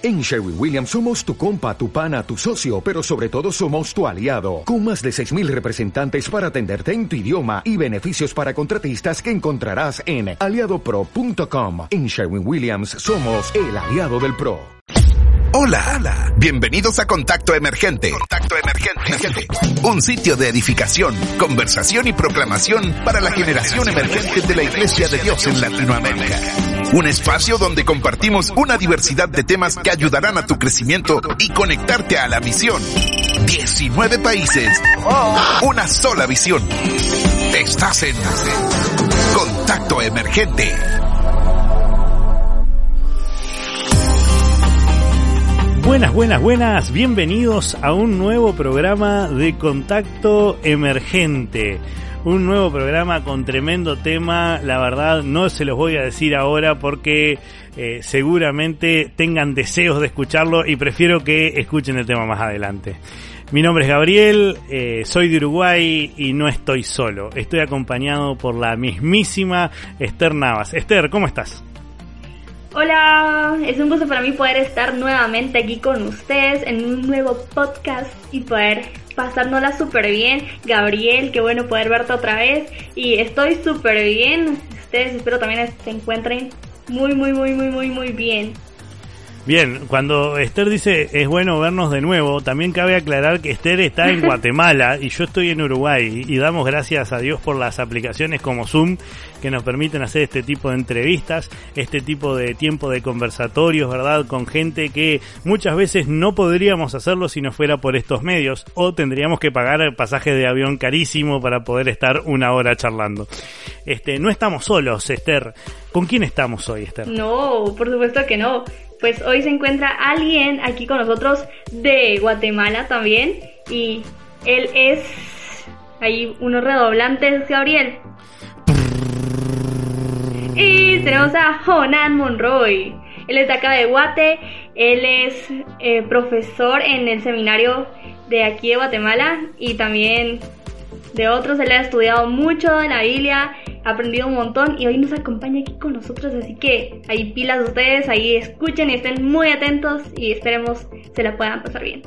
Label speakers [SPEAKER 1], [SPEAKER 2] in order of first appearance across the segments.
[SPEAKER 1] En Sherwin Williams somos tu compa, tu pana, tu socio, pero sobre todo somos tu aliado, con más de 6.000 representantes para atenderte en tu idioma y beneficios para contratistas que encontrarás en aliadopro.com. En Sherwin Williams somos el aliado del PRO.
[SPEAKER 2] Hola, hola, bienvenidos a Contacto Emergente. Contacto Emergente. Un sitio de edificación, conversación y proclamación para la generación emergente de la Iglesia de Dios en Latinoamérica. Un espacio donde compartimos una diversidad de temas que ayudarán a tu crecimiento y conectarte a la misión. 19 países, una sola visión. Estás en Contacto Emergente.
[SPEAKER 3] Buenas, buenas, buenas, bienvenidos a un nuevo programa de Contacto Emergente un nuevo programa con tremendo tema. La verdad, no se los voy a decir ahora porque eh, seguramente tengan deseos de escucharlo y prefiero que escuchen el tema más adelante. Mi nombre es Gabriel, eh, soy de Uruguay y no estoy solo. Estoy acompañado por la mismísima Esther Navas. Esther, ¿cómo estás?
[SPEAKER 4] Hola, es un gusto para mí poder estar nuevamente aquí con ustedes en un nuevo podcast y poder pasándola súper bien. Gabriel, qué bueno poder verte otra vez. Y estoy súper bien. Ustedes espero también se encuentren muy, muy, muy, muy, muy, muy bien.
[SPEAKER 3] Bien, cuando Esther dice es bueno vernos de nuevo, también cabe aclarar que Esther está en Guatemala y yo estoy en Uruguay y damos gracias a Dios por las aplicaciones como Zoom que nos permiten hacer este tipo de entrevistas, este tipo de tiempo de conversatorios, ¿verdad? Con gente que muchas veces no podríamos hacerlo si no fuera por estos medios o tendríamos que pagar el pasaje de avión carísimo para poder estar una hora charlando. Este, no estamos solos, Esther. ¿Con quién estamos hoy, Esther?
[SPEAKER 4] No, por supuesto que no pues hoy se encuentra alguien aquí con nosotros de Guatemala también y él es hay unos redoblantes Gabriel. Y tenemos a Jonan Monroy. Él es de acá de Guate. Él es eh, profesor en el seminario de aquí de Guatemala y también de otros él ha estudiado mucho en la Biblia aprendido un montón y hoy nos acompaña aquí con nosotros, así que ahí pilas ustedes, ahí escuchen y estén muy atentos y esperemos se la puedan pasar bien.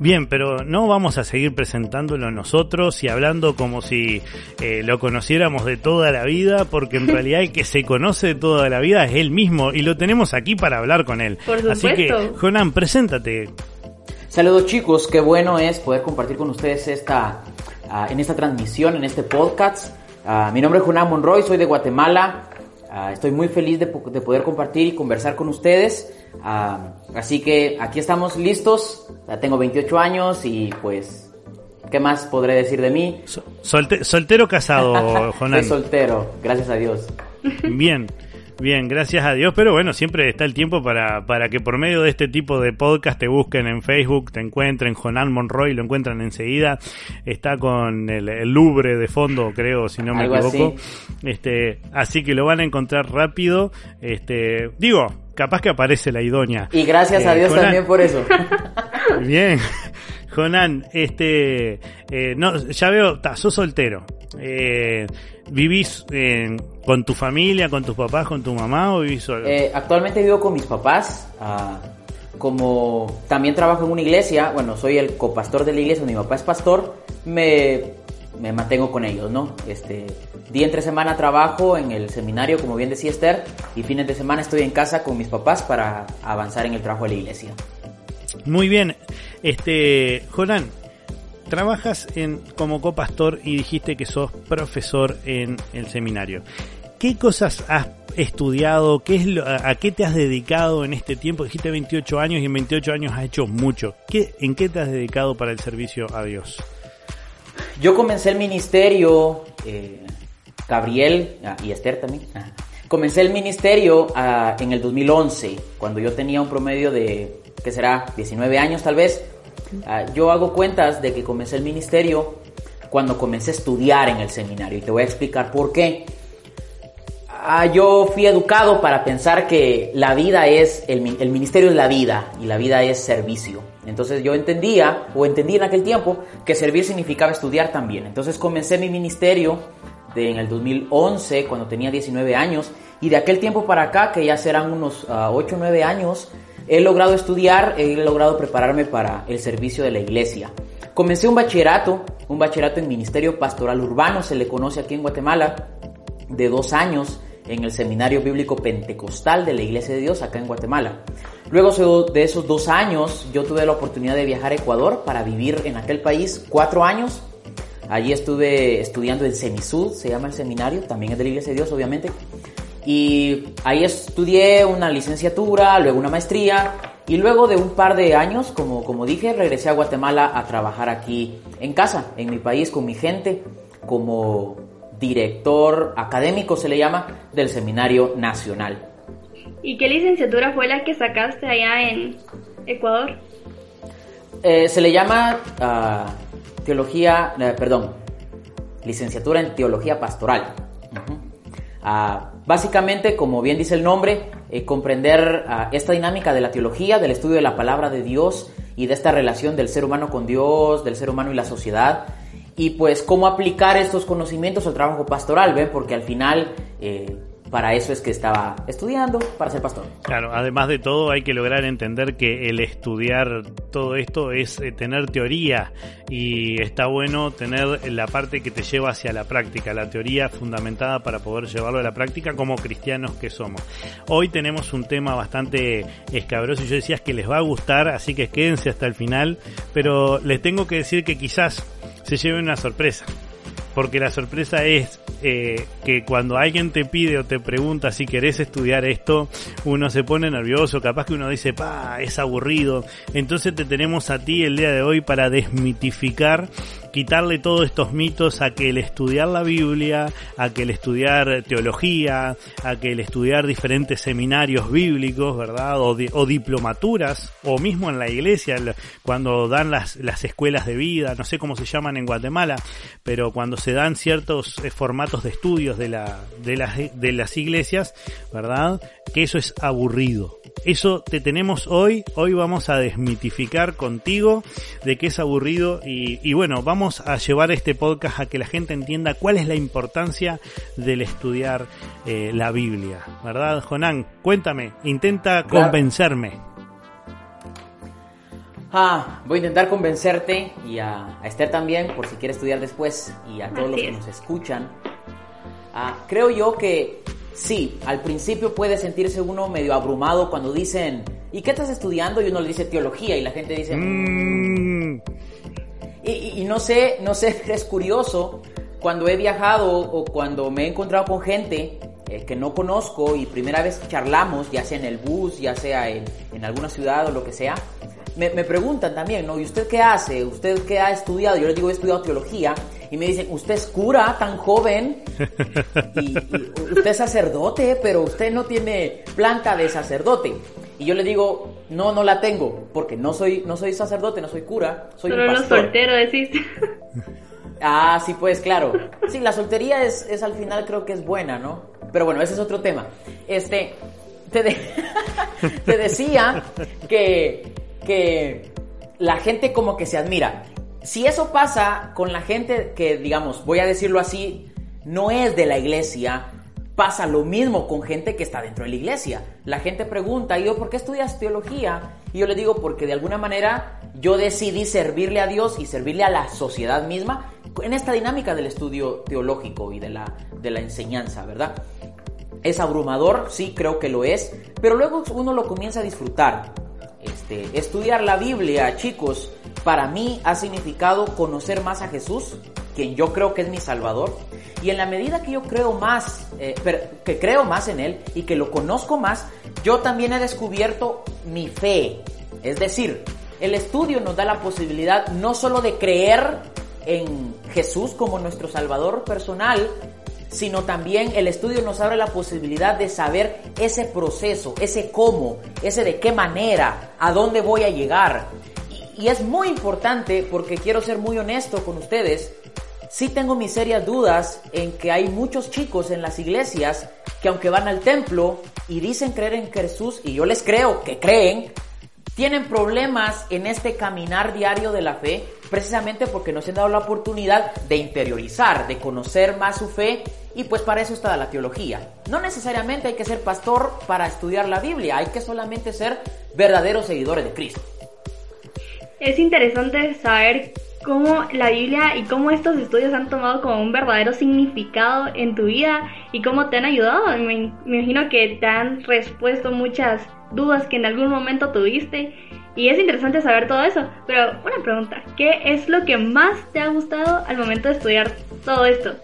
[SPEAKER 3] Bien, pero no vamos a seguir presentándolo nosotros y hablando como si eh, lo conociéramos de toda la vida, porque en realidad el que se conoce de toda la vida es él mismo y lo tenemos aquí para hablar con él.
[SPEAKER 4] Por supuesto.
[SPEAKER 3] Así que, Jonan, preséntate.
[SPEAKER 5] Saludos chicos, qué bueno es poder compartir con ustedes esta, uh, en esta transmisión, en este podcast. Uh, mi nombre es Juan Monroy, soy de Guatemala. Uh, estoy muy feliz de, de, poder compartir y conversar con ustedes. Así que aquí estamos listos. tengo 28 años y pues, ¿qué más podré decir de mí?
[SPEAKER 3] Solte soltero casado, Jonan.
[SPEAKER 5] soy soltero, gracias a Dios.
[SPEAKER 3] Bien. Bien, gracias a Dios, pero bueno, siempre está el tiempo para, para que por medio de este tipo de podcast te busquen en Facebook, te encuentren Jonan Monroy, lo encuentran enseguida, está con el, el Louvre de fondo, creo, si no me
[SPEAKER 5] Algo
[SPEAKER 3] equivoco.
[SPEAKER 5] Así.
[SPEAKER 3] Este, así que lo van a encontrar rápido. Este, digo, capaz que aparece la idónea.
[SPEAKER 5] Y gracias eh, a Dios Jonan, también por eso.
[SPEAKER 3] Bien. Jonan, este, eh, no, ya veo, ta, sos soltero. Eh, ¿Vivís eh, con tu familia, con tus papás, con tu mamá o vivís solo?
[SPEAKER 5] Eh, actualmente vivo con mis papás. Uh, como también trabajo en una iglesia, bueno, soy el copastor de la iglesia, mi papá es pastor, me, me mantengo con ellos, ¿no? Este, día entre semana trabajo en el seminario, como bien decía Esther, y fines de semana estoy en casa con mis papás para avanzar en el trabajo de la iglesia.
[SPEAKER 3] Muy bien. Este, trabajas en, como copastor y dijiste que sos profesor en el seminario. ¿Qué cosas has estudiado? ¿Qué es lo, a, qué te has dedicado en este tiempo? Dijiste 28 años y en 28 años has hecho mucho. ¿Qué, ¿En qué te has dedicado para el servicio a Dios?
[SPEAKER 5] Yo comencé el ministerio, eh, Gabriel ah, y Esther también. Ah, comencé el ministerio ah, en el 2011, cuando yo tenía un promedio de, ¿qué será? 19 años tal vez. Yo hago cuentas de que comencé el ministerio cuando comencé a estudiar en el seminario y te voy a explicar por qué. Uh, yo fui educado para pensar que la vida es, el, el, ministerio es la vida y la vida es servicio. Entonces yo entendía, o entendí en aquel tiempo, que servir significaba estudiar también. Entonces comencé mi ministerio de, en el 2011, cuando tenía 19 años, y de aquel tiempo para acá, que ya serán unos uh, 8 o 9 años, he logrado estudiar, he logrado prepararme para el servicio de la iglesia. Comencé un bachillerato, un bachillerato en Ministerio Pastoral Urbano, se le conoce aquí en Guatemala, de dos años en el Seminario Bíblico Pentecostal de la Iglesia de Dios acá en Guatemala. Luego de esos dos años yo tuve la oportunidad de viajar a Ecuador para vivir en aquel país cuatro años. Allí estuve estudiando en Semisud, se llama el seminario, también es de la Iglesia de Dios obviamente. Y ahí estudié una licenciatura, luego una maestría y luego de un par de años, como, como dije, regresé a Guatemala a trabajar aquí en casa, en mi país, con mi gente, como director académico se le llama del Seminario Nacional.
[SPEAKER 4] ¿Y qué licenciatura fue la que sacaste allá en Ecuador?
[SPEAKER 5] Eh, se le llama ah, teología, eh, perdón, licenciatura en teología pastoral. Ah, básicamente, como bien dice el nombre, eh, comprender ah, esta dinámica de la teología, del estudio de la palabra de Dios y de esta relación del ser humano con Dios, del ser humano y la sociedad, y pues cómo aplicar estos conocimientos al trabajo pastoral, ¿ven? Porque al final eh, para eso es que estaba estudiando, para ser pastor.
[SPEAKER 3] Claro, además de todo hay que lograr entender que el estudiar todo esto es eh, tener teoría y está bueno tener la parte que te lleva hacia la práctica, la teoría fundamentada para poder llevarlo a la práctica como cristianos que somos. Hoy tenemos un tema bastante escabroso y yo decía que les va a gustar, así que quédense hasta el final, pero les tengo que decir que quizás se lleven una sorpresa porque la sorpresa es eh, que cuando alguien te pide o te pregunta si querés estudiar esto, uno se pone nervioso, capaz que uno dice, pa, es aburrido. Entonces te tenemos a ti el día de hoy para desmitificar quitarle todos estos mitos a que el estudiar la Biblia, a que el estudiar teología, a que el estudiar diferentes seminarios bíblicos, ¿verdad? O, o diplomaturas, o mismo en la iglesia, cuando dan las, las escuelas de vida, no sé cómo se llaman en Guatemala, pero cuando se dan ciertos eh, formatos de estudios de, la, de, las, de las iglesias, ¿verdad? Que eso es aburrido. Eso te tenemos hoy, hoy vamos a desmitificar contigo de que es aburrido y bueno, vamos vamos a llevar este podcast a que la gente entienda cuál es la importancia del estudiar eh, la Biblia, ¿verdad, Jonán? Cuéntame, intenta convencerme.
[SPEAKER 5] Ah, voy a intentar convencerte y a, Esther también, por si quiere estudiar después, y a todos los que nos escuchan. Ah, creo yo que sí, al principio puede sentirse uno medio abrumado cuando dicen, ¿y qué estás estudiando? Y uno le dice teología y la gente dice, mm. Y, no sé, no sé, es curioso, cuando he viajado o cuando me he encontrado con gente eh, que no conozco y primera vez charlamos, ya sea en el bus, ya sea en, alguna ciudad o lo que sea, me, preguntan también, ¿no? ¿Y usted qué hace? ¿Usted qué ha estudiado? Yo les digo, he estudiado teología. Y me dicen, usted es cura, tan joven. y, usted es sacerdote, pero usted no tiene planta de sacerdote. Y yo le digo, no, no la tengo, porque no soy, no soy sacerdote, no soy cura, soy un pastor.
[SPEAKER 4] soltero, decís.
[SPEAKER 5] Ah, sí, pues claro. Sí, la soltería es, es al final creo que es buena, ¿no? Pero bueno, ese es otro tema. Este, te, te decía que, que la gente como que se admira. Si eso pasa con la gente que, digamos, voy a decirlo así, no es de la iglesia, pasa lo mismo con gente que está dentro de la iglesia. La gente pregunta, ¿y yo por qué estudias teología? Y yo le digo, porque de alguna manera yo decidí servirle a Dios y servirle a la sociedad misma en esta dinámica del estudio teológico y de la, de la enseñanza, ¿verdad? Es abrumador, sí, creo que lo es, pero luego uno lo comienza a disfrutar. Este, estudiar la Biblia, chicos, para mí ha significado conocer más a Jesús, quien yo creo que es mi Salvador, y en la medida que yo creo más, eh, que creo más en Él y que lo conozco más, yo también he descubierto mi fe. Es decir, el estudio nos da la posibilidad no solo de creer en Jesús como nuestro Salvador personal, sino también el estudio nos abre la posibilidad de saber ese proceso, ese cómo, ese de qué manera, a dónde voy a llegar. Y, y es muy importante porque quiero ser muy honesto con ustedes, sí tengo mis serias dudas en que hay muchos chicos en las iglesias que aunque van al templo y dicen creer en Jesús, y yo les creo que creen, tienen problemas en este caminar diario de la fe precisamente porque no se han dado la oportunidad de interiorizar, de conocer más su fe y pues para eso está la teología. No necesariamente hay que ser pastor para estudiar la Biblia, hay que solamente ser verdaderos seguidores de Cristo.
[SPEAKER 4] Es interesante saber cómo la Biblia y cómo estos estudios han tomado como un verdadero significado en tu vida y cómo te han ayudado. Me, imagino que te han respuesto muchas dudas que en algún momento tuviste y es interesante saber todo eso. Pero una pregunta, ¿qué es lo que más te ha gustado al momento de estudiar todo esto?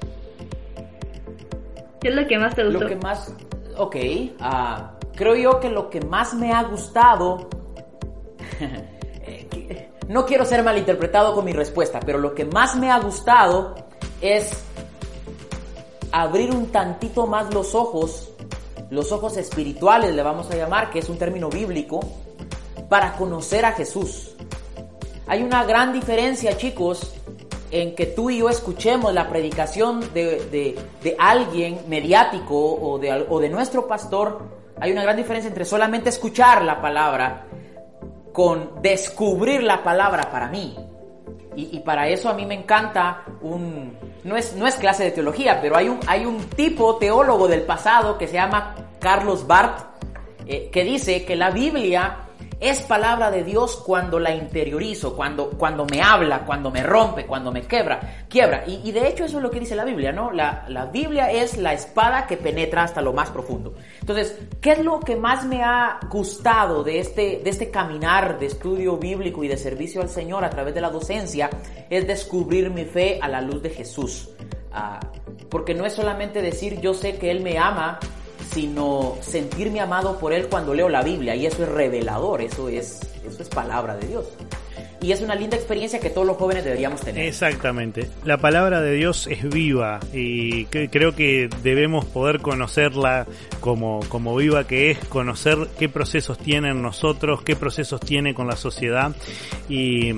[SPEAKER 4] ¿Qué es lo que más te gustó?
[SPEAKER 5] Lo que más, ok, uh, creo yo que lo que más me ha gustado No quiero ser malinterpretado con mi respuesta, pero lo que más me ha gustado es abrir un tantito más los ojos, los ojos espirituales le vamos a llamar, que es un término bíblico, para conocer a Jesús. Hay una gran diferencia, chicos, en que tú y yo escuchemos la predicación de, alguien mediático o de, o de nuestro pastor. Hay una gran diferencia entre solamente escuchar la palabra con descubrir la palabra para mí. Y, para eso a mí me encanta un... No es, no es clase de teología, pero hay un, hay un tipo teólogo del pasado que se llama Carlos Barth, eh, que dice que la Biblia es palabra de Dios cuando la interiorizo, cuando, cuando me habla, cuando me rompe, cuando me quebra, quiebra. Y, de hecho eso es lo que dice la Biblia, ¿no? La, la, Biblia es la espada que penetra hasta lo más profundo. Entonces, ¿qué es lo que más me ha gustado de este, de este caminar de estudio bíblico y de servicio al Señor a través de la docencia? Es descubrir mi fe a la luz de Jesús. Ah, porque no es solamente decir yo sé que Él me ama, sino sentirme amado por Él cuando leo la Biblia. Y eso es revelador, eso es, eso es palabra de Dios. Y es una linda experiencia que todos los jóvenes deberíamos tener.
[SPEAKER 3] Exactamente. La palabra de Dios es viva y creo que debemos poder conocerla como, como viva que es, conocer qué procesos tiene en nosotros, qué procesos tiene con la sociedad. Y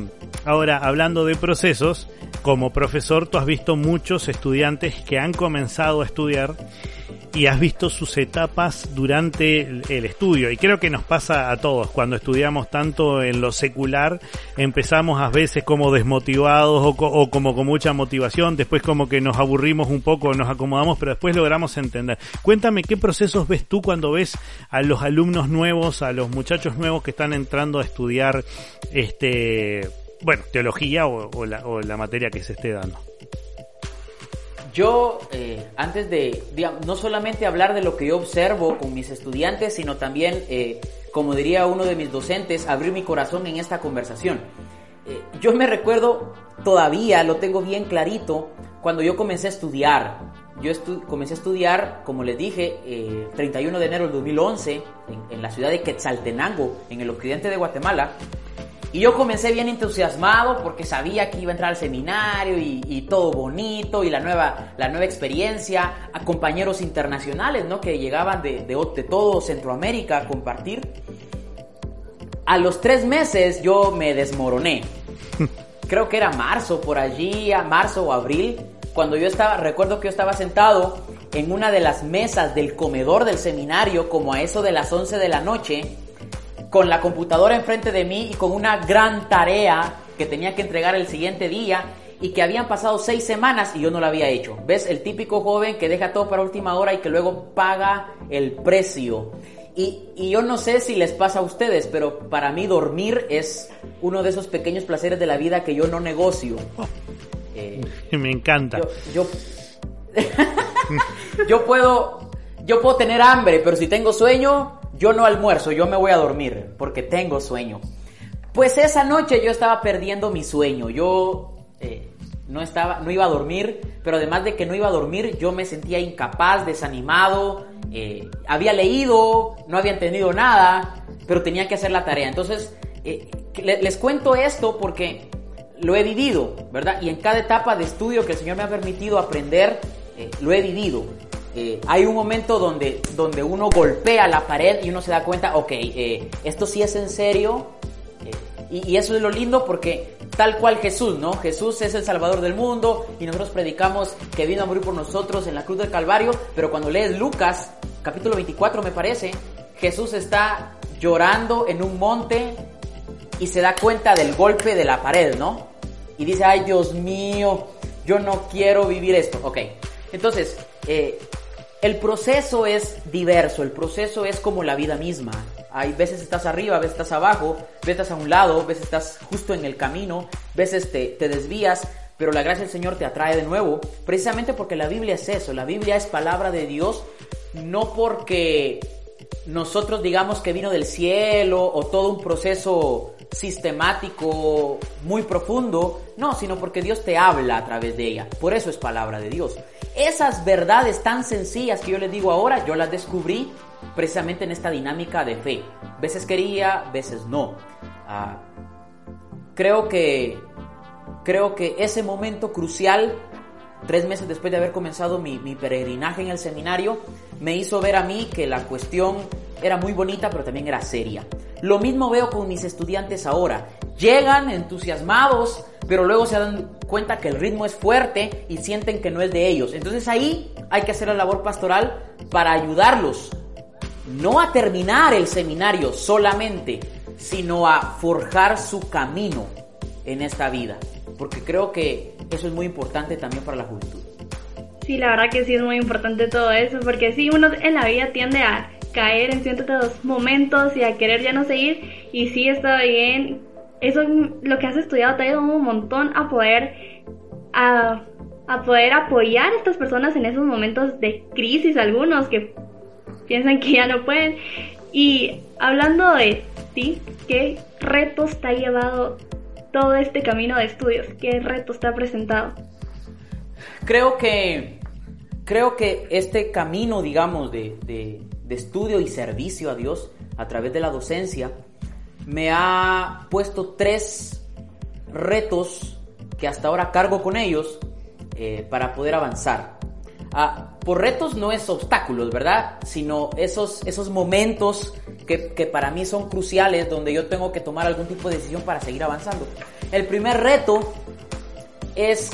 [SPEAKER 3] ahora, hablando de procesos, como profesor, tú has visto muchos estudiantes que han comenzado a estudiar y has visto sus etapas durante el estudio. Y creo que nos pasa a todos. Cuando estudiamos tanto en lo secular, empezamos a veces como desmotivados o, como con mucha motivación, después como que nos aburrimos un poco, nos acomodamos, pero después logramos entender. Cuéntame qué procesos ves tú cuando ves a los alumnos nuevos, a los muchachos nuevos que están entrando a estudiar este bueno, teología o, la, o la materia que se esté dando.
[SPEAKER 5] Yo, eh, antes de, digamos, no solamente hablar de lo que yo observo con mis estudiantes, sino también, eh, como diría uno de mis docentes, abrir mi corazón en esta conversación. Eh, yo me recuerdo, todavía lo tengo bien clarito, cuando yo comencé a estudiar. Yo comencé a estudiar, como les dije, 31 de enero del 2011, en, en la ciudad de Quetzaltenango, en el occidente de Guatemala. Y yo comencé bien entusiasmado porque sabía que iba a entrar al seminario y, todo bonito y la nueva, la nueva experiencia, a compañeros internacionales, ¿no? Que llegaban de, de, todo Centroamérica a compartir. A los tres meses yo me desmoroné. Creo que era marzo, por allí, a marzo o abril, cuando yo estaba, recuerdo que yo estaba sentado en una de las mesas del comedor del seminario, como a eso de las 11 de la noche, con la computadora enfrente de mí y con una gran tarea que tenía que entregar el siguiente día y que habían pasado seis semanas y yo no la había hecho. ¿Ves? El típico joven que deja todo para última hora y que luego paga el precio. Y, yo no sé si les pasa a ustedes, pero para mí dormir es uno de esos pequeños placeres de la vida que yo no negocio.
[SPEAKER 3] Eh, Me encanta.
[SPEAKER 5] Yo, yo puedo, yo puedo tener hambre, pero si tengo sueño, yo no almuerzo, yo me voy a dormir porque tengo sueño. Pues esa noche yo estaba perdiendo mi sueño, yo eh, no, estaba, no iba a dormir, pero además de que no iba a dormir, yo me sentía incapaz, desanimado, eh, había leído, no había entendido nada, pero tenía que hacer la tarea. Entonces, eh, les cuento esto porque lo he vivido, ¿verdad? Y en cada etapa de estudio que el Señor me ha permitido aprender, lo he vivido. Eh, hay un momento donde, donde uno golpea la pared y uno se da cuenta, ok, eh, esto sí es en serio. Eh, y, eso es lo lindo porque tal cual Jesús, ¿no? Jesús es el Salvador del mundo y nosotros predicamos que vino a morir por nosotros en la cruz del Calvario, pero cuando lees Lucas, capítulo 24 me parece, Jesús está llorando en un monte y se da cuenta del golpe de la pared, ¿no? Y dice, ay Dios mío, yo no quiero vivir esto. Ok, entonces, eh, el proceso es diverso, el proceso es como la vida misma. Hay veces estás arriba, veces estás abajo, veces estás a un lado, veces estás justo en el camino, veces te, te desvías, pero la gracia del Señor te atrae de nuevo, precisamente porque la Biblia es eso, la Biblia es palabra de Dios, no porque nosotros digamos que vino del cielo o todo un proceso sistemático muy profundo, no, sino porque Dios te habla a través de ella, por eso es palabra de Dios. Esas verdades tan sencillas que yo les digo ahora, yo las descubrí precisamente en esta dinámica de fe. Veces quería, veces no. Ah, creo que creo que ese momento crucial, tres meses después de haber comenzado mi, mi peregrinaje en el seminario, me hizo ver a mí que la cuestión era muy bonita, pero también era seria. Lo mismo veo con mis estudiantes ahora. Llegan entusiasmados, pero luego se dan cuenta que el ritmo es fuerte y sienten que no es de ellos. Entonces ahí hay que hacer la labor pastoral para ayudarlos, no a terminar el seminario solamente, sino a forjar su camino en esta vida. Porque creo que eso es muy importante también para la juventud.
[SPEAKER 4] Sí, la verdad que sí es muy importante todo eso, porque sí, uno en la vida tiende a caer en ciertos momentos y a querer ya no seguir, y sí está bien. Eso lo que has estudiado te ha ayudado un montón a poder a, a poder apoyar a estas personas en esos momentos de crisis, algunos que piensan que ya no pueden. Y hablando de ti, ¿qué retos te ha llevado todo este camino de estudios? ¿Qué retos te ha presentado?
[SPEAKER 5] Creo que, creo que este camino, digamos, de, de, de estudio y servicio a Dios a través de la docencia, me ha puesto tres retos que hasta ahora cargo con ellos eh, para poder avanzar. Ah, por retos no es obstáculos, ¿verdad? Sino esos, esos momentos que, que, para mí son cruciales donde yo tengo que tomar algún tipo de decisión para seguir avanzando. El primer reto es,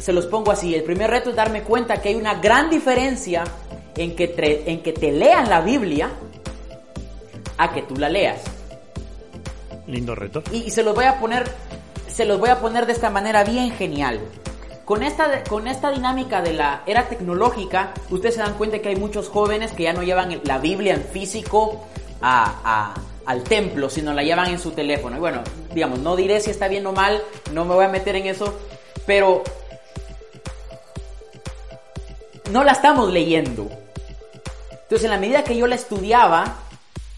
[SPEAKER 5] se los pongo así, el primer reto es darme cuenta que hay una gran diferencia en que, te, en que te lean la Biblia a que tú la leas.
[SPEAKER 3] Lindo reto.
[SPEAKER 5] Y, y se los voy a poner, se los voy a poner de esta manera bien genial. Con esta, con esta dinámica de la era tecnológica, ustedes se dan cuenta que hay muchos jóvenes que ya no llevan la Biblia en físico a, a, al templo, sino la llevan en su teléfono. Y bueno, digamos, no diré si está bien o mal, no me voy a meter en eso, pero no la estamos leyendo. Entonces, en la medida que yo la estudiaba,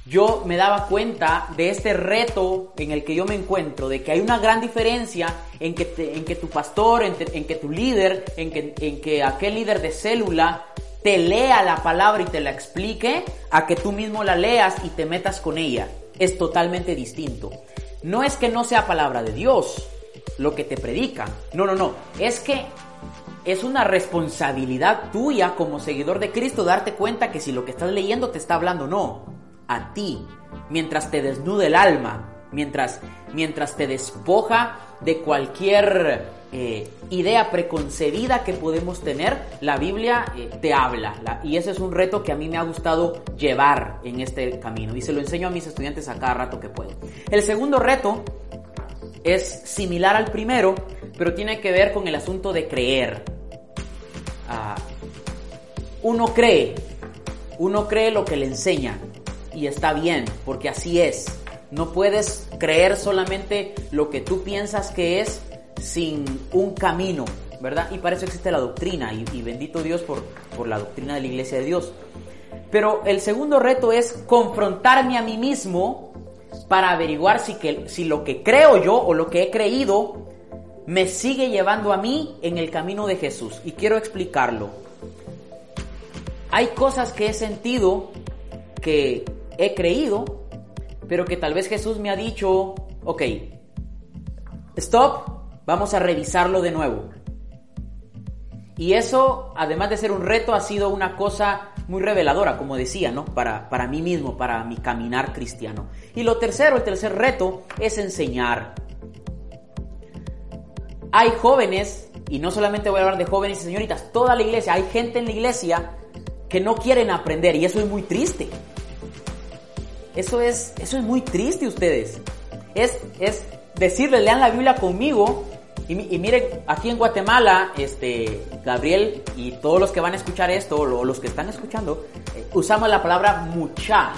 [SPEAKER 5] yo me daba cuenta de este reto en el que yo me encuentro, de que hay una gran diferencia en que, te, en que tu pastor, en, en, que tu líder, en que, en que aquel líder de célula te lea la palabra y te la explique, a que tú mismo la leas y te metas con ella. Es totalmente distinto. No es que no sea palabra de Dios lo que te predica. No, no, no. Es que es una responsabilidad tuya como seguidor de Cristo darte cuenta que si lo que estás leyendo te está hablando, no a ti, mientras te desnuda el alma, mientras, mientras te despoja de cualquier eh, idea preconcebida que podemos tener, la Biblia eh, te habla. La, y ese es un reto que a mí me ha gustado llevar en este camino y se lo enseño a mis estudiantes a cada rato que puedo. El segundo reto es similar al primero, pero tiene que ver con el asunto de creer. Uh, uno cree, uno cree lo que le enseñan y está bien, porque así es. No puedes creer solamente lo que tú piensas que es sin un camino, ¿verdad? Y para eso existe la doctrina, y, y bendito Dios por, por la doctrina de la iglesia de Dios. Pero el segundo reto es confrontarme a mí mismo para averiguar si, que, si lo que creo yo o lo que he creído me sigue llevando a mí en el camino de Jesús. Y quiero explicarlo. Hay cosas que he sentido que he creído, pero que tal vez Jesús me ha dicho, ok, stop, vamos a revisarlo de nuevo. Y eso, además de ser un reto, ha sido una cosa muy reveladora, como decía, ¿no? Para, para mí mismo, para mi caminar cristiano. Y lo tercero, el tercer reto, es enseñar. Hay jóvenes, y no solamente voy a hablar de jóvenes y señoritas, toda la iglesia, hay gente en la iglesia que no quieren aprender, y eso es muy triste. Eso es, eso es muy triste ustedes. es, es decirles, lean la Biblia conmigo. Y, miren, aquí en Guatemala, este, Gabriel y todos los que van a escuchar esto, o los que están escuchando, eh, usamos la palabra mucha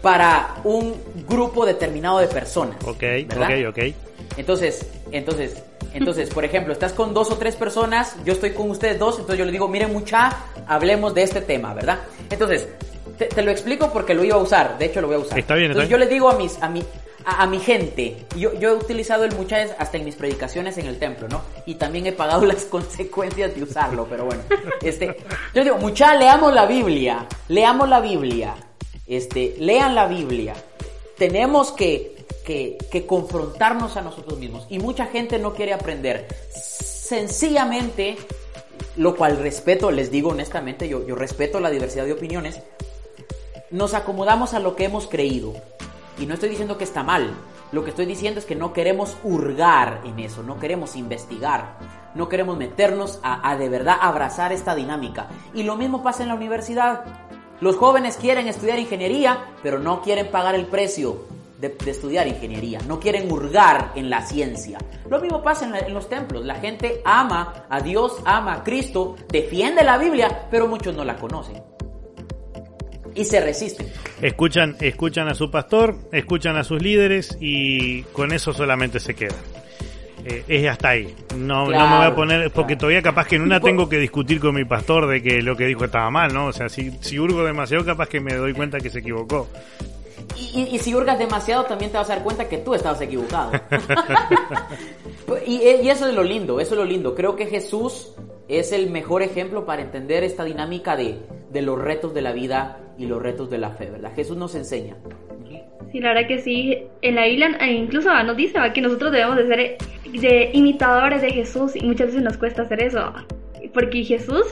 [SPEAKER 5] para un grupo determinado de personas.
[SPEAKER 3] Ok, ok, ok.
[SPEAKER 5] Entonces, entonces, entonces, por ejemplo, estás con dos o tres personas, yo estoy con ustedes dos, entonces yo les digo, miren mucha, hablemos de este tema, ¿verdad? Entonces, te, lo explico porque lo iba a usar, de hecho lo voy a usar.
[SPEAKER 3] Está bien,
[SPEAKER 5] entonces yo les digo a mis, a mi, a, mi gente, yo, yo he utilizado el mucha hasta en mis predicaciones en el templo, ¿no? Y también he pagado las consecuencias de usarlo, pero bueno. Este, yo digo, mucha, leamos la Biblia, leamos la Biblia, este, lean la Biblia. Tenemos que que, confrontarnos a nosotros mismos. Y mucha gente no quiere aprender. Sencillamente, lo cual respeto, les digo honestamente, yo, yo respeto la diversidad de opiniones, nos acomodamos a lo que hemos creído. Y no estoy diciendo que está mal. Lo que estoy diciendo es que no queremos hurgar en eso, no queremos investigar, no queremos meternos a, a, de verdad abrazar esta dinámica. Y lo mismo pasa en la universidad. Los jóvenes quieren estudiar ingeniería, pero no quieren pagar el precio de, estudiar ingeniería, no quieren hurgar en la ciencia. Lo mismo pasa en, los templos, la gente ama a Dios, ama a Cristo, defiende la Biblia, pero muchos no la conocen. Y se resisten.
[SPEAKER 3] Escuchan, escuchan a su pastor, escuchan a sus líderes y con eso solamente se quedan. Eh, es hasta ahí. No, no me voy a poner, porque todavía capaz que en una tengo que discutir con mi pastor de que lo que dijo estaba mal, ¿no? O sea, si, si hurgo demasiado, capaz que me doy cuenta que se equivocó.
[SPEAKER 5] Y, si hurgas demasiado, también te vas a dar cuenta que tú estabas equivocado. y, y, eso es lo lindo, eso es lo lindo. Creo que Jesús es el mejor ejemplo para entender esta dinámica de, de los retos de la vida y los retos de la fe, ¿verdad? Jesús nos enseña.
[SPEAKER 4] Sí, la verdad que sí. En la Biblia eh, incluso nos dice que nosotros debemos de ser de imitadores de Jesús y muchas veces nos cuesta hacer eso. Porque Jesús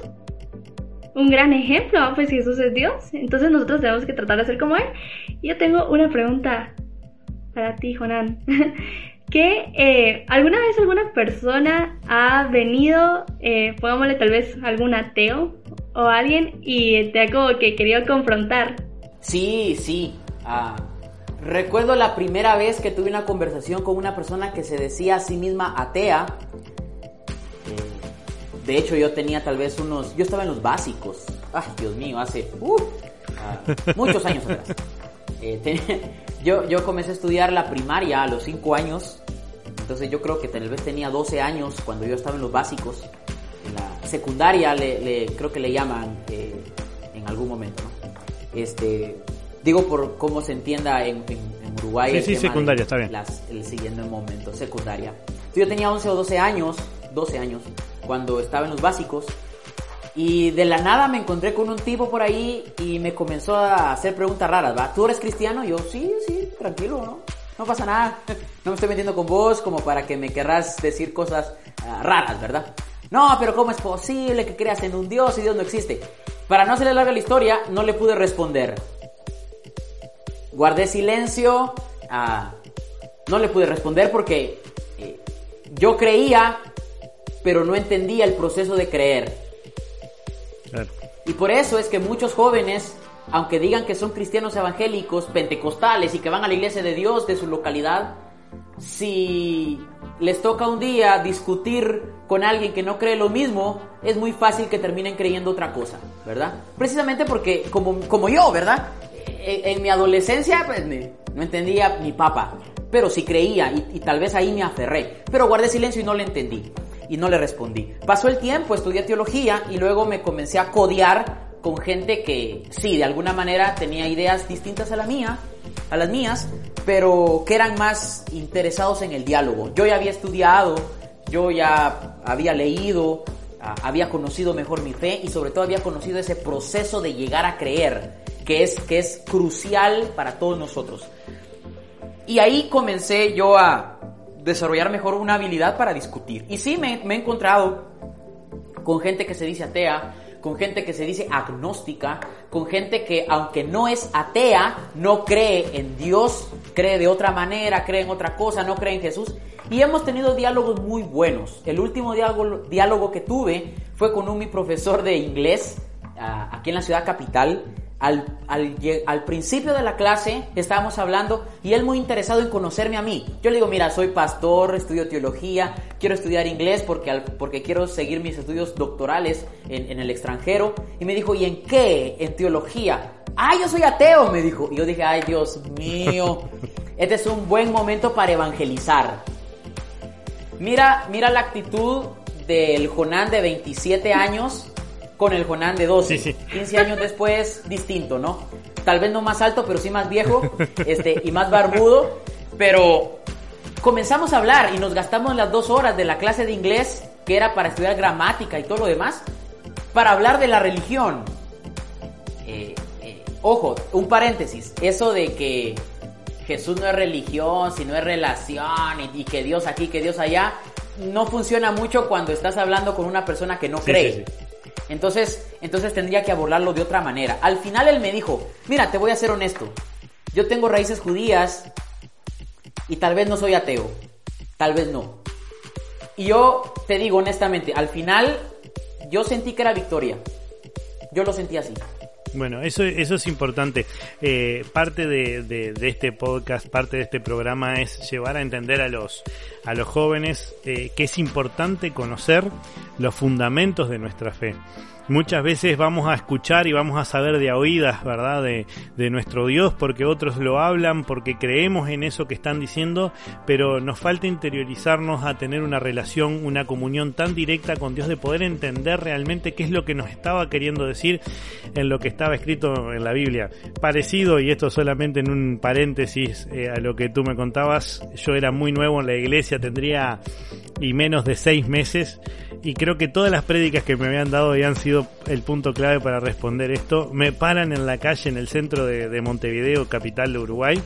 [SPEAKER 4] un gran ejemplo, pues Jesús es Dios, entonces nosotros tenemos que tratar de ser como Él. Yo tengo una pregunta para ti, Jonan. ¿Que eh, alguna vez alguna persona ha venido, eh, pongámosle tal vez algún ateo o alguien y te ha que querido confrontar?
[SPEAKER 5] Sí, sí. Ah, recuerdo la primera vez que tuve una conversación con una persona que se decía a sí misma atea de hecho, yo tenía tal vez unos. Yo estaba en los básicos. Ay, Dios mío, hace. Uh, ah, muchos años atrás. Eh, yo, yo comencé a estudiar la primaria a los 5 años. Entonces, yo creo que tal vez tenía 12 años cuando yo estaba en los básicos. En la secundaria, le, creo que le llaman eh, en algún momento, ¿no? Este. Digo por cómo se entienda en, Uruguay.
[SPEAKER 3] Sí, sí, secundaria, está bien.
[SPEAKER 5] el siguiente momento, secundaria. yo tenía 11 o 12 años, 12 años cuando estaba en los básicos. Y de la nada me encontré con un tipo por ahí y me comenzó a hacer preguntas raras, ¿va? ¿Tú eres cristiano? Yo, sí, sí, tranquilo, ¿no? No pasa nada. No me estoy metiendo con vos como para que me querrás decir cosas ah, raras, ¿verdad? No, pero ¿cómo es posible que creas en un Dios y Dios no existe? Para no hacerle larga la historia, no le pude responder. Guardé silencio. Ah, no le pude responder porque eh, yo creía pero no entendía el proceso de creer. Y por eso es que muchos jóvenes, aunque digan que son cristianos evangélicos, pentecostales y que van a la iglesia de Dios de su localidad, si les toca un día discutir con alguien que no cree lo mismo, es muy fácil que terminen creyendo otra cosa, ¿verdad? Precisamente porque, como, como yo, ¿verdad? En, mi adolescencia, pues no entendía mi papá, pero sí creía y, y tal vez ahí me aferré, pero guardé silencio y no le entendí y no le respondí. Pasó el tiempo, estudié teología y luego me comencé a codear con gente que sí, de alguna manera tenía ideas distintas a la mía, a las mías, pero que eran más interesados en el diálogo. Yo ya había estudiado, yo ya había leído, había conocido mejor mi fe y sobre todo había conocido ese proceso de llegar a creer, que es, que es crucial para todos nosotros. Y ahí comencé yo a, desarrollar mejor una habilidad para discutir. Y sí, me, he encontrado con gente que se dice atea, con gente que se dice agnóstica, con gente que aunque no es atea, no cree en Dios, cree de otra manera, cree en otra cosa, no cree en Jesús. Y hemos tenido diálogos muy buenos. El último diálogo, diálogo que tuve fue con un mi profesor de inglés aquí en la ciudad capital. Al, al, principio de la clase estábamos hablando y él muy interesado en conocerme a mí. Yo le digo, mira, soy pastor, estudio teología, quiero estudiar inglés porque, porque quiero seguir mis estudios doctorales en, en el extranjero. Y me dijo, ¿y en qué? En teología. Ah, yo soy ateo, me dijo. Y yo dije, ay, Dios mío, este es un buen momento para evangelizar. Mira, mira la actitud del Jonán de 27 años con el Jonán de 12. 15 años después, distinto, ¿no? Tal vez no más alto, pero sí más viejo este, y más barbudo. Pero comenzamos a hablar y nos gastamos las dos horas de la clase de inglés, que era para estudiar gramática y todo lo demás, para hablar de la religión. Eh, eh, ojo, un paréntesis, eso de que Jesús no es religión, sino es relación y, que Dios aquí, que Dios allá, no funciona mucho cuando estás hablando con una persona que no cree. Entonces, entonces tendría que abordarlo de otra manera. Al final él me dijo, mira, te voy a ser honesto. Yo tengo raíces judías y tal vez no soy ateo. Tal vez no. Y yo te digo honestamente, al final yo sentí que era victoria. Yo lo sentí así.
[SPEAKER 3] Bueno, eso, eso es importante. Eh, parte de, de, este podcast, parte de este programa es llevar a entender a los, a los jóvenes eh, que es importante conocer los fundamentos de nuestra fe muchas veces vamos a escuchar y vamos a saber de oídas, ¿verdad? De, de, nuestro Dios, porque otros lo hablan, porque creemos en eso que están diciendo, pero nos falta interiorizarnos a tener una relación, una comunión tan directa con Dios de poder entender realmente qué es lo que nos estaba queriendo decir en lo que estaba escrito en la Biblia. Parecido, y esto solamente en un paréntesis eh, a lo que tú me contabas, yo era muy nuevo en la iglesia, tendría y menos de seis meses, y creo que todas las prédicas que me habían dado habían sido el punto clave para responder esto. Me paran en la calle en el centro de, Montevideo, capital de Uruguay,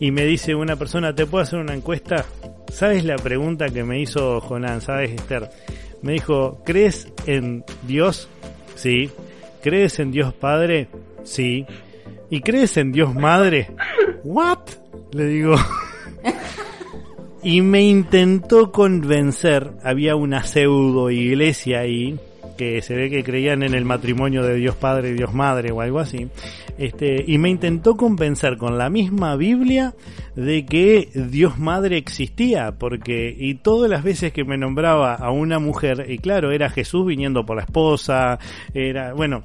[SPEAKER 3] y me dice una persona, ¿te puedo hacer una encuesta? ¿Sabes la pregunta que me hizo Jonán? ¿Sabes, Esther? Me dijo, ¿crees en Dios? Sí. ¿Crees en Dios Padre? Sí. ¿Y crees en Dios Madre? ¿What? Le digo. Y me intentó convencer, había una pseudo iglesia ahí, que se ve que creían en el matrimonio de Dios Padre y Dios Madre o algo así, este, y me intentó convencer con la misma Biblia de que Dios Madre existía, porque, y todas las veces que me nombraba a una mujer, y claro, era Jesús viniendo por la esposa, era, bueno,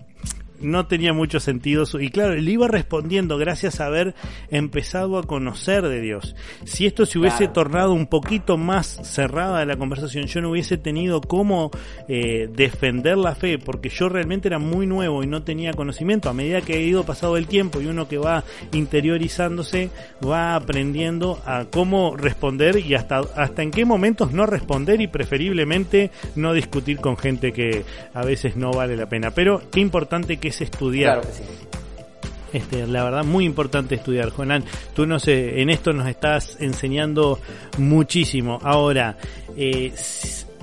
[SPEAKER 3] no tenía mucho sentido. Y claro, le iba respondiendo gracias a haber empezado a conocer de Dios. Si esto se hubiese tornado un poquito más cerrada la conversación, yo no hubiese tenido cómo eh, defender la fe, porque yo realmente era muy nuevo y no tenía conocimiento. A medida que he ido pasado el tiempo y uno que va interiorizándose, va aprendiendo a cómo responder y hasta, hasta en qué momentos no responder y preferiblemente no discutir con gente que a veces no vale la pena. Pero qué importante que estudiar. Claro que sí. Este, la verdad, muy importante estudiar, Jonan. Tú no sé, en esto nos estás enseñando muchísimo. Ahora, eh,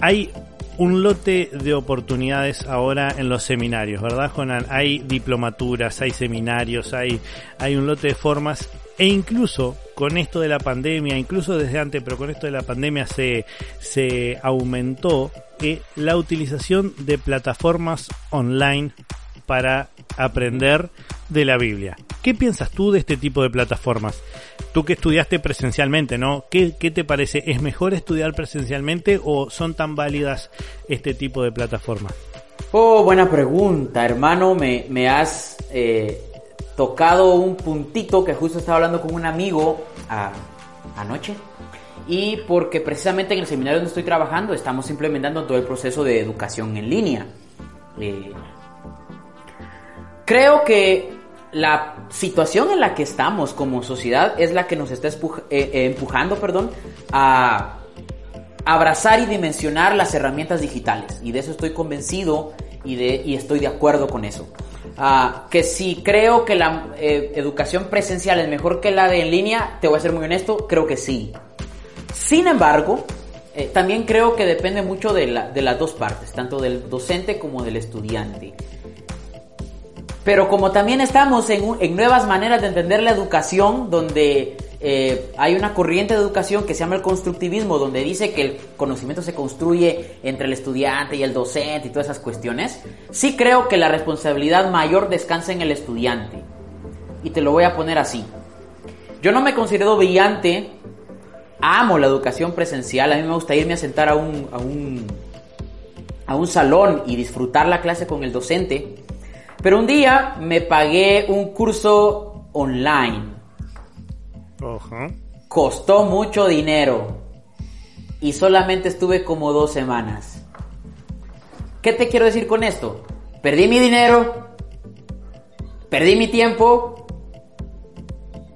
[SPEAKER 3] hay un lote de oportunidades ahora en los seminarios, ¿verdad, Jonan? Hay diplomaturas, hay seminarios, hay, hay un lote de formas e incluso con esto de la pandemia, incluso desde antes, pero con esto de la pandemia se, se aumentó eh, la utilización de plataformas online para aprender de la Biblia. ¿Qué piensas tú de este tipo de plataformas? Tú que estudiaste presencialmente, ¿no? ¿Qué, te parece? ¿Es mejor estudiar presencialmente o son tan válidas este tipo de plataformas?
[SPEAKER 5] Oh, buena pregunta, hermano. Me, me has eh, tocado un puntito que justo estaba hablando con un amigo anoche. Y porque precisamente en el seminario donde estoy trabajando estamos implementando todo el proceso de educación en línea. Eh, Creo que la situación en la que estamos como sociedad es la que nos está eh, eh, empujando perdón, a abrazar y dimensionar las herramientas digitales. Y de eso estoy convencido y, de, y estoy de acuerdo con eso. Ah, que si creo que la eh, educación presencial es mejor que la de en línea, te voy a ser muy honesto, creo que sí. Sin embargo, también creo que depende mucho de, la, de las dos partes, tanto del docente como del estudiante. Pero como también estamos en, nuevas maneras de entender la educación, donde eh, hay una corriente de educación que se llama el constructivismo, donde dice que el conocimiento se construye entre el estudiante y el docente y todas esas cuestiones. Sí creo que la responsabilidad mayor descansa en el estudiante. Y te lo voy a poner así. Yo no me considero brillante, amo la educación presencial, a mí me gusta irme a sentar a un, a un, a un salón y disfrutar la clase con el docente. Pero un día me pagué un curso online Costó mucho dinero y solamente estuve como dos semanas. ¿Qué te quiero decir con esto? Perdí mi dinero, perdí mi tiempo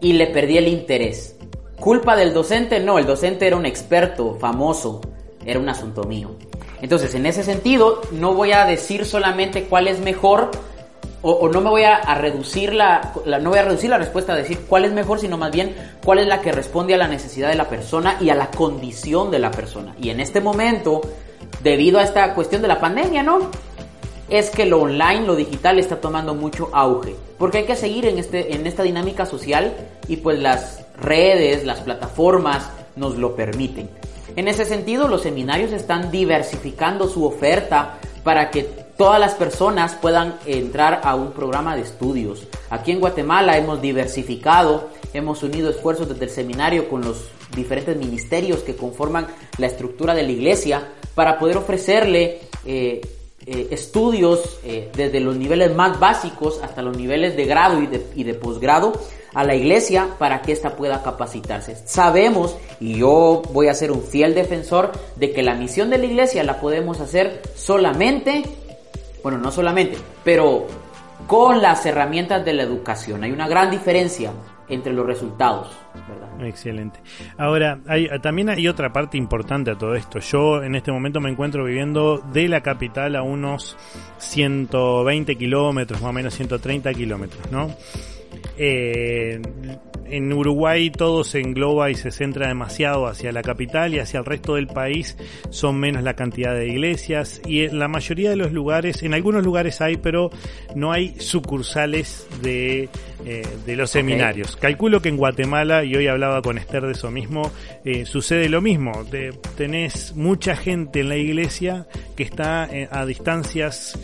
[SPEAKER 5] y le perdí el interés. ¿Culpa del docente? No, el docente era un experto, famoso, era un asunto mío. Entonces, en ese sentido, no voy a decir solamente cuál es mejor, o, no me voy a, reducir la, no voy a reducir la respuesta a decir cuál es mejor, sino más bien cuál es la que responde a la necesidad de la persona y a la condición de la persona. Y en este momento, debido a esta cuestión de la pandemia, ¿no? Es que lo online, lo digital está tomando mucho auge, porque hay que seguir en este en esta dinámica social y pues las redes, las plataformas nos lo permiten. En ese sentido, los seminarios están diversificando su oferta para que todas las personas puedan entrar a un programa de estudios. Aquí en Guatemala hemos diversificado, hemos unido esfuerzos desde el seminario con los diferentes ministerios que conforman la estructura de la iglesia para poder ofrecerle eh, eh, estudios eh, desde los niveles más básicos hasta los niveles de grado y de, y de posgrado a la iglesia para que ésta pueda capacitarse. Sabemos, y yo voy a ser un fiel defensor, de que la misión de la iglesia la podemos hacer solamente bueno, no solamente, pero con las herramientas de la educación. Hay una gran diferencia entre los resultados. ¿verdad?
[SPEAKER 3] Excelente. Ahora, hay, también hay otra parte importante a todo esto. Yo en este momento me encuentro viviendo de la capital a unos 120 kilómetros, más o menos 130 kilómetros, ¿no? Eh, en Uruguay todo se engloba y se centra demasiado hacia la capital y hacia el resto del país son menos la cantidad de iglesias y en la mayoría de los lugares, en algunos lugares hay, pero no hay sucursales de, eh, de los seminarios. Calculo que en Guatemala, y hoy hablaba con Esther de eso mismo, eh, sucede lo mismo. tenés mucha gente en la iglesia que está a distancias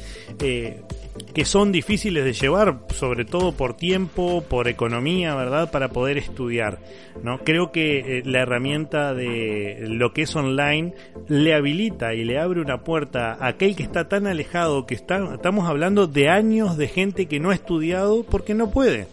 [SPEAKER 3] que son difíciles de llevar, sobre todo por tiempo, por economía, ¿verdad? Para poder estudiar, ¿no? Creo que eh, la herramienta de lo que es online le habilita y le abre una puerta a aquel que está tan alejado, que está, estamos hablando de años de gente que no ha estudiado porque no puede,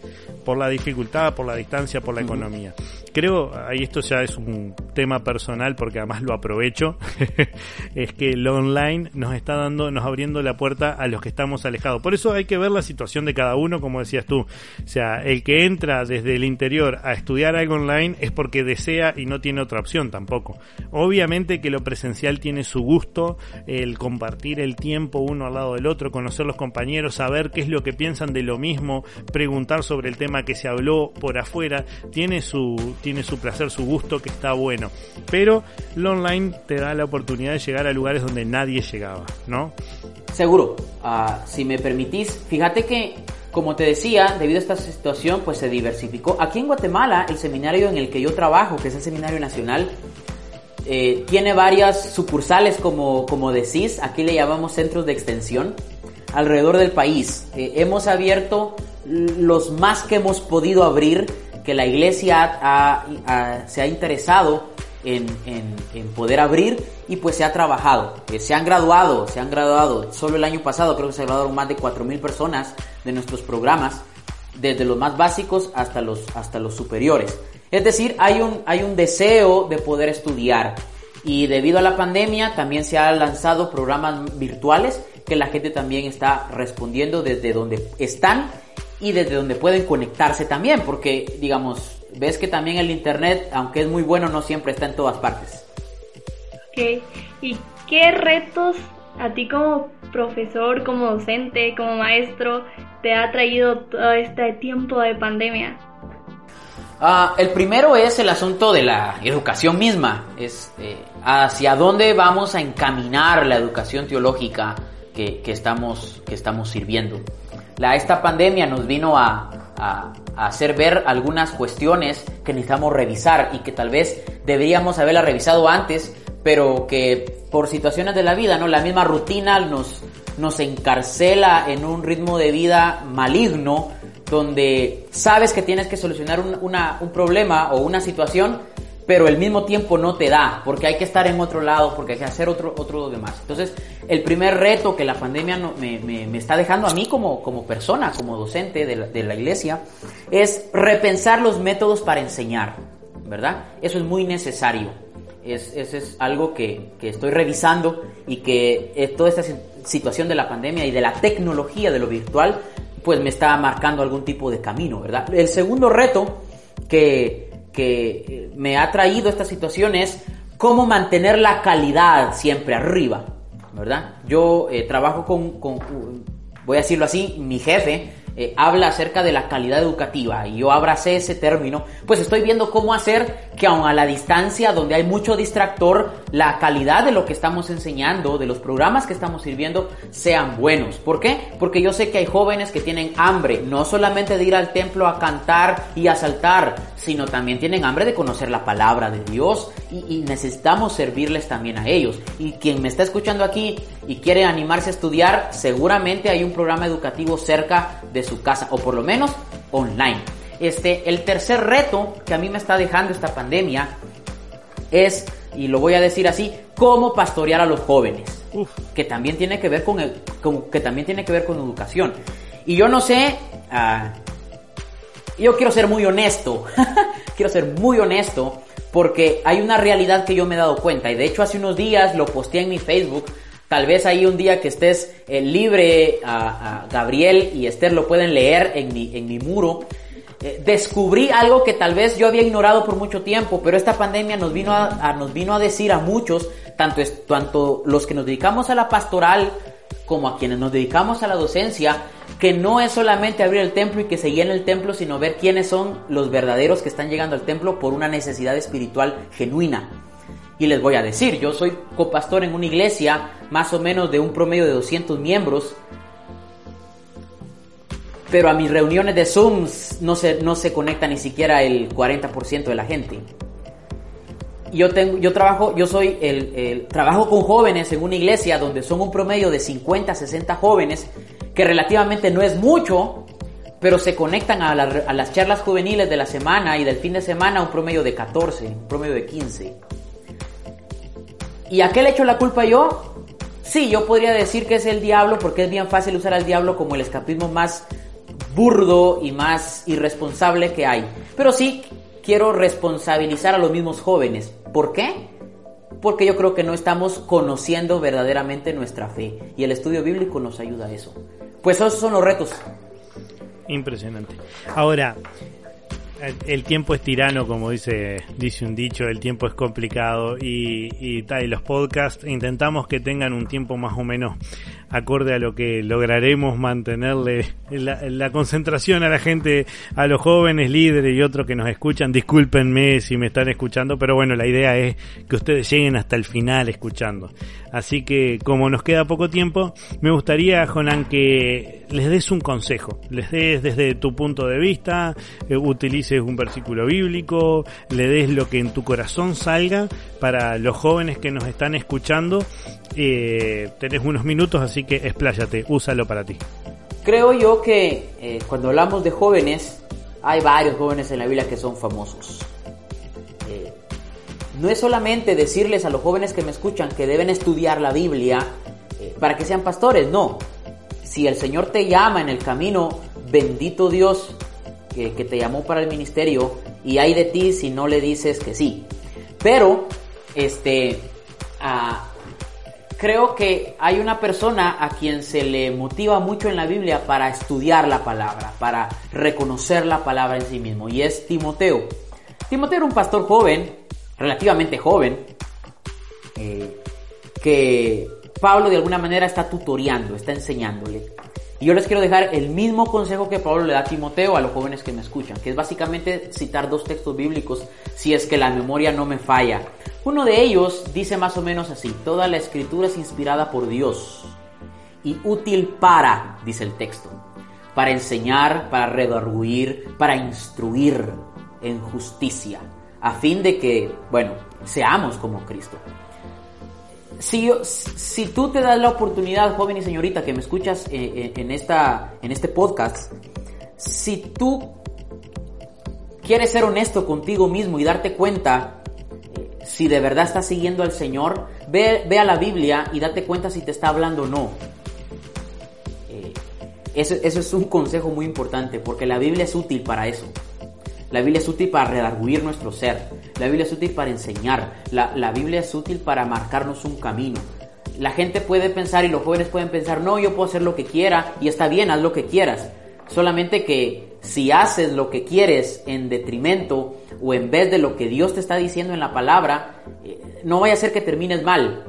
[SPEAKER 3] por la dificultad, por la distancia, por la economía creo, ahí esto ya es un tema personal porque además lo aprovecho, es que lo online nos está dando, nos abriendo la puerta a los que estamos alejados. Por eso hay que ver la situación de cada uno, como decías tú. O sea, el que entra desde el interior a estudiar algo online es porque desea y no tiene otra opción tampoco. Obviamente que lo presencial tiene su gusto, el compartir el tiempo uno al lado del otro, conocer los compañeros, saber qué es lo que piensan de lo mismo, preguntar sobre el tema que se habló por afuera, tiene su tiene su placer, su gusto, que está bueno. Pero lo online te da la oportunidad de llegar a lugares donde nadie llegaba, ¿no?
[SPEAKER 5] Seguro. Ah, si me permitís, fíjate que, como te decía, debido a esta situación, pues se diversificó. Aquí en Guatemala, el seminario en el que yo trabajo, que es el Seminario Nacional, eh, tiene varias sucursales, como, como decís, aquí le llamamos centros de extensión, alrededor del país. Eh, hemos abierto los más que hemos podido abrir que la iglesia se ha interesado en, poder abrir y pues se ha trabajado. Eh, se han graduado, se han graduado. Solo el año pasado creo que se graduaron más de 4.000 personas de nuestros programas, desde los más básicos hasta los, superiores. Es decir, hay un deseo de poder estudiar. Y debido a la pandemia también se han lanzado programas virtuales que la gente también está respondiendo desde donde están y desde donde pueden conectarse también, porque digamos, ves que también el Internet, aunque es muy bueno, no siempre está en todas partes.
[SPEAKER 4] Ok, ¿y qué retos a ti como profesor, como docente, como maestro, te ha traído todo este tiempo de pandemia?
[SPEAKER 5] Ah, el primero es el asunto de la educación misma, es eh, hacia dónde vamos a encaminar la educación teológica que, que, estamos, que estamos sirviendo. La, esta pandemia nos vino a, hacer ver algunas cuestiones que necesitamos revisar y que tal vez deberíamos haberla revisado antes, pero que por situaciones de la vida, ¿no? La misma rutina nos, nos encarcela en un ritmo de vida maligno donde sabes que tienes que solucionar un, un problema o una situación, pero al mismo tiempo no te da, porque hay que estar en otro lado, porque hay que hacer otro, otro demás. Entonces, el primer reto que la pandemia me, me, me, está dejando a mí como, como persona, como docente de la, de la iglesia, es repensar los métodos para enseñar, ¿verdad? Eso es muy necesario. Es, eso es algo que, que, estoy revisando y que eh, toda esta situación de la pandemia y de la tecnología de lo virtual, pues me está marcando algún tipo de camino, ¿verdad? El segundo reto que, que eh, me ha traído esta situación es cómo mantener la calidad siempre arriba, ¿verdad? Yo eh, trabajo con, con, voy a decirlo así, mi jefe eh, habla acerca de la calidad educativa y yo abracé ese término, pues estoy viendo cómo hacer que aun a la distancia donde hay mucho distractor, la calidad de lo que estamos enseñando, de los programas que estamos sirviendo, sean buenos. ¿Por qué? Porque yo sé que hay jóvenes que tienen hambre, no solamente de ir al templo a cantar y a saltar, sino también tienen hambre de conocer la palabra de Dios y, y necesitamos servirles también a ellos. Y quien me está escuchando aquí y quiere animarse a estudiar, seguramente hay un programa educativo cerca de su casa o por lo menos online. Este, el tercer reto que a mí me está dejando esta pandemia es, y lo voy a decir así, cómo pastorear a los jóvenes, Uf. que también tiene que ver con, el, con, que también tiene que ver con educación. Y yo no sé, uh, yo quiero ser muy honesto, quiero ser muy honesto, porque hay una realidad que yo me he dado cuenta, y de hecho hace unos días lo posteé en mi Facebook, Tal vez ahí un día que estés eh, libre, Gabriel y Esther lo pueden leer en mi, en mi muro. Eh, descubrí algo que tal vez yo había ignorado por mucho tiempo, pero esta pandemia nos vino a, a, nos vino a decir a muchos, tanto, tanto los que nos dedicamos a la pastoral como a quienes nos dedicamos a la docencia, que no es solamente abrir el templo y que se llene el templo, sino ver quiénes son los verdaderos que están llegando al templo por una necesidad espiritual genuina. Y les voy a decir, yo soy copastor en una iglesia más o menos de un promedio de 200 miembros, pero a mis reuniones de Zoom no se, no se conecta ni siquiera el 40% de la gente. Yo, tengo, yo trabajo, yo soy el, el, trabajo con jóvenes en una iglesia donde son un promedio de 50, 60 jóvenes, que relativamente no es mucho, pero se conectan a, la, a las charlas juveniles de la semana y del fin de semana un promedio de 14, un promedio de 15. ¿Y a qué le echo la culpa yo? Sí, yo podría decir que es el diablo porque es bien fácil usar al diablo como el escapismo más burdo y más irresponsable que hay. Pero sí quiero responsabilizar a los mismos jóvenes. ¿Por qué? Porque yo creo que no estamos conociendo verdaderamente nuestra fe y el estudio bíblico nos ayuda a eso. Pues esos son los retos.
[SPEAKER 3] Impresionante. Ahora, el tiempo es tirano, como dice, dice un dicho, el tiempo es complicado y, y, y los podcasts intentamos que tengan un tiempo más o menos acorde a lo que lograremos mantenerle la, concentración a la gente, a los jóvenes líderes y otros que nos escuchan. Discúlpenme si me están escuchando, pero bueno, la idea es que ustedes lleguen hasta el final escuchando. Así que como nos queda poco tiempo, me gustaría, Jonan, que les des un consejo, les des desde tu punto de vista, eh, utilices un versículo bíblico, le des lo que en tu corazón salga para los jóvenes que nos están escuchando. Eh, tenés unos minutos, así que expláyate, úsalo para ti.
[SPEAKER 5] Creo yo que eh, cuando hablamos de jóvenes, hay varios jóvenes en la Biblia que son famosos. Eh, no es solamente decirles a los jóvenes que me escuchan que deben estudiar la Biblia eh, para que sean pastores, no. Si el Señor te llama en el camino, bendito Dios que, que te llamó para el ministerio y hay de ti si no le dices que sí. Pero, este, uh, creo que hay una persona a quien se le motiva mucho en la Biblia para estudiar la palabra, para reconocer la palabra en sí mismo, y es Timoteo. Timoteo era un pastor joven, relativamente joven, eh, que Pablo de alguna manera está tutoreando, está enseñándole. Y yo les quiero dejar el mismo consejo que Pablo le da a Timoteo a los jóvenes que me escuchan, que es básicamente citar dos textos bíblicos si es que la memoria no me falla. Uno de ellos dice más o menos así, toda la escritura es inspirada por Dios y útil para, dice el texto, para enseñar, para redarguir, para instruir en justicia, a fin de que, bueno, seamos como Cristo. Si, si tú te das la oportunidad, joven y señorita que me escuchas eh, eh, en, esta, en este podcast, si tú quieres ser honesto contigo mismo y darte cuenta eh, si de verdad estás siguiendo al Señor, ve, a la Biblia y date cuenta si te está hablando o no. eso, eso es un consejo muy importante porque la Biblia es útil para eso. La Biblia es útil para redarguir nuestro ser. La Biblia es útil para enseñar. La, la, Biblia es útil para marcarnos un camino. La gente puede pensar y los jóvenes pueden pensar, no, yo puedo hacer lo que quiera y está bien, haz lo que quieras. Solamente que si haces lo que quieres en detrimento o en vez de lo que Dios te está diciendo en la palabra, eh, no vaya a ser que termines mal.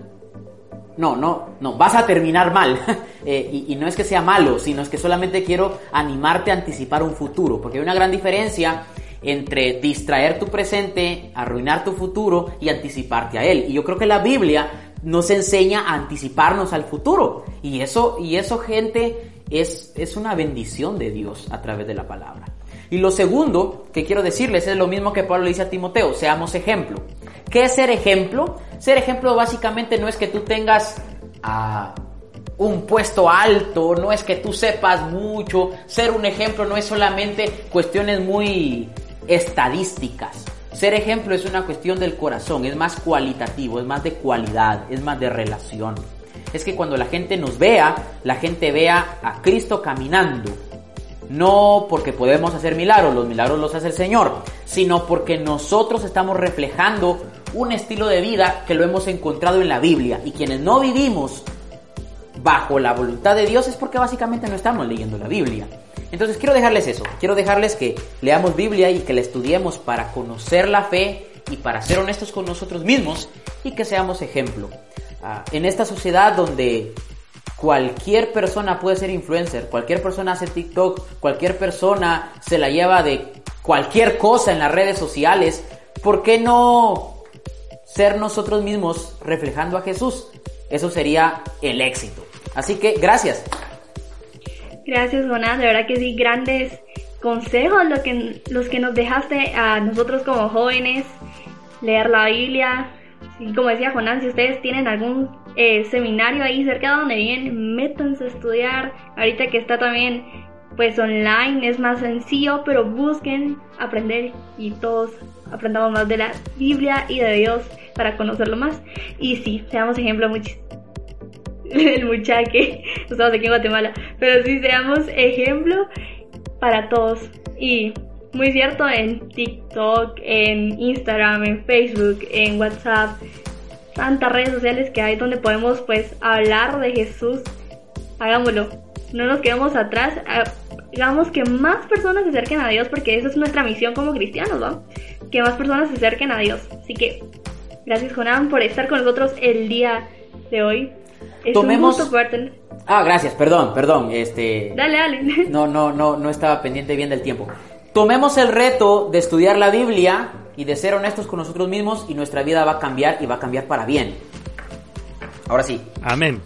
[SPEAKER 5] No, no, no, vas a terminar mal. eh, y, y, no es que sea malo, sino es que solamente quiero animarte a anticipar un futuro, porque hay una gran diferencia entre distraer tu presente, arruinar tu futuro y anticiparte a él. Y yo creo que la Biblia nos enseña a anticiparnos al futuro. Y eso, y eso gente, es, es una bendición de Dios a través de la palabra. Y lo segundo que quiero decirles es lo mismo que Pablo dice a Timoteo, seamos ejemplo. ¿Qué es ser ejemplo? Ser ejemplo básicamente no es que tú tengas a un puesto alto, no es que tú sepas mucho, ser un ejemplo no es solamente cuestiones muy estadísticas. Ser ejemplo es una cuestión del corazón, es más cualitativo, es más de cualidad, es más de relación. Es que cuando la gente nos vea, la gente vea a Cristo caminando. No porque podemos hacer milagros, los milagros los hace el Señor, sino porque nosotros estamos reflejando un estilo de vida que lo hemos encontrado en la Biblia. Y quienes no vivimos bajo la voluntad de Dios es porque básicamente no estamos leyendo la Biblia. Entonces quiero dejarles eso, quiero dejarles que leamos Biblia y que la estudiemos para conocer la fe y para ser honestos con nosotros mismos y que seamos ejemplo. Uh, en esta sociedad donde cualquier persona puede ser influencer, cualquier persona hace TikTok, cualquier persona se la lleva de cualquier cosa en las redes sociales, ¿por qué no ser nosotros mismos reflejando a Jesús? Eso sería el éxito. Así que gracias.
[SPEAKER 4] Gracias, Jonás. De verdad que sí, grandes consejos lo que, los que nos dejaste a nosotros como jóvenes. Leer la Biblia. Y como decía Jonás, si ustedes tienen algún eh, seminario ahí cerca de donde viven, métanse a estudiar. Ahorita que está también pues online es más sencillo, pero busquen aprender y todos aprendamos más de la Biblia y de Dios para conocerlo más. Y sí, seamos ejemplo muchísimo el muchaque, estamos aquí en Guatemala, pero sí seamos ejemplo para todos. Y muy cierto, en TikTok, en Instagram, en Facebook, en WhatsApp, tantas redes sociales que hay donde podemos pues hablar de Jesús. Hagámoslo, no nos quedemos atrás, hagamos que más personas se acerquen a Dios porque esa es nuestra misión como cristianos, ¿no? Que más personas se acerquen a Dios. Así que gracias Jonán por estar con nosotros el día de hoy. Es
[SPEAKER 5] Tomemos...
[SPEAKER 4] un gusto poderte-
[SPEAKER 5] Ah, gracias, perdón, perdón, este...
[SPEAKER 4] Dale, dale.
[SPEAKER 5] No, no, no, no estaba pendiente bien del tiempo. Tomemos el reto de estudiar la Biblia y de ser honestos con nosotros mismos y nuestra vida va a cambiar y va a cambiar para bien. Ahora sí.
[SPEAKER 3] Amén.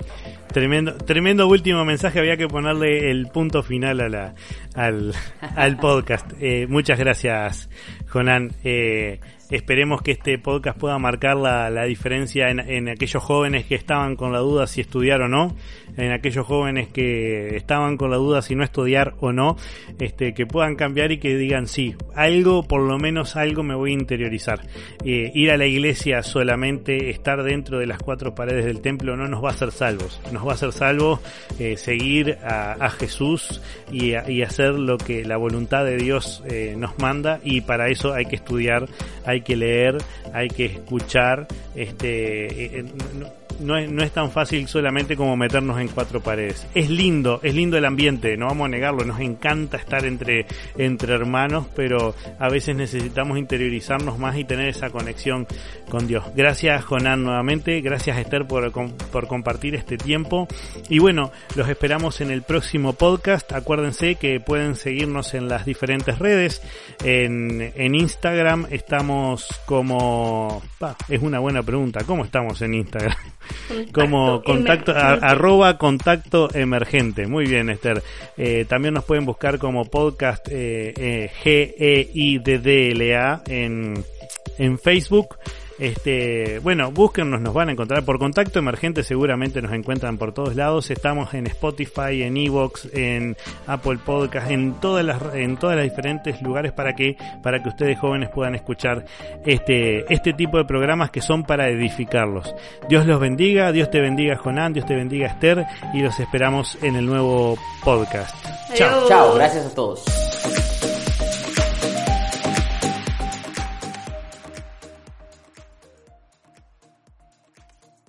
[SPEAKER 3] Tremendo, tremendo último mensaje, había que ponerle el punto final a la, al, al podcast. Eh, muchas gracias, Jonan. Eh, esperemos que este podcast pueda marcar la, la diferencia en, en, aquellos jóvenes que estaban con la duda si estudiar o no, en aquellos jóvenes que estaban con la duda si no estudiar o no, este, que puedan cambiar y que digan sí, algo, por lo menos algo me voy a interiorizar. Eh, ir a la iglesia solamente, estar dentro de las cuatro paredes del templo no nos va a hacer salvos, nos va a hacer salvos eh, seguir a, Jesús y, y, hacer lo que la voluntad de Dios eh, nos manda y para eso hay que estudiar, hay que leer, hay que escuchar, este, eh, no, no, es, no es tan fácil solamente como meternos en cuatro paredes. Es lindo, es lindo el ambiente, no vamos a negarlo, nos encanta estar entre, entre hermanos, pero a veces necesitamos interiorizarnos más y tener esa conexión con Dios. Gracias Jonán nuevamente, gracias Esther por, por compartir este tiempo y bueno, los esperamos en el próximo podcast. Acuérdense que pueden seguirnos en las diferentes redes, en, en Instagram estamos como... Pa, es una buena pregunta, ¿cómo estamos en Instagram? Como contacto, arroba contacto emergente. Muy bien, Esther. Eh, también nos pueden buscar como podcast eh, eh, G-E-I-D-D-L-A en, en Facebook. Este, bueno, búsquennos, nos van a encontrar por contacto emergente, seguramente nos encuentran por todos lados. Estamos en Spotify, en Evox, en Apple Podcast, en todas las en todas las diferentes lugares para que para que ustedes jóvenes puedan escuchar este este tipo de programas que son para edificarlos. Dios los bendiga, Dios te bendiga Jonán, Dios te bendiga Esther y los esperamos en el nuevo podcast.
[SPEAKER 5] Chao. Chao, gracias a todos.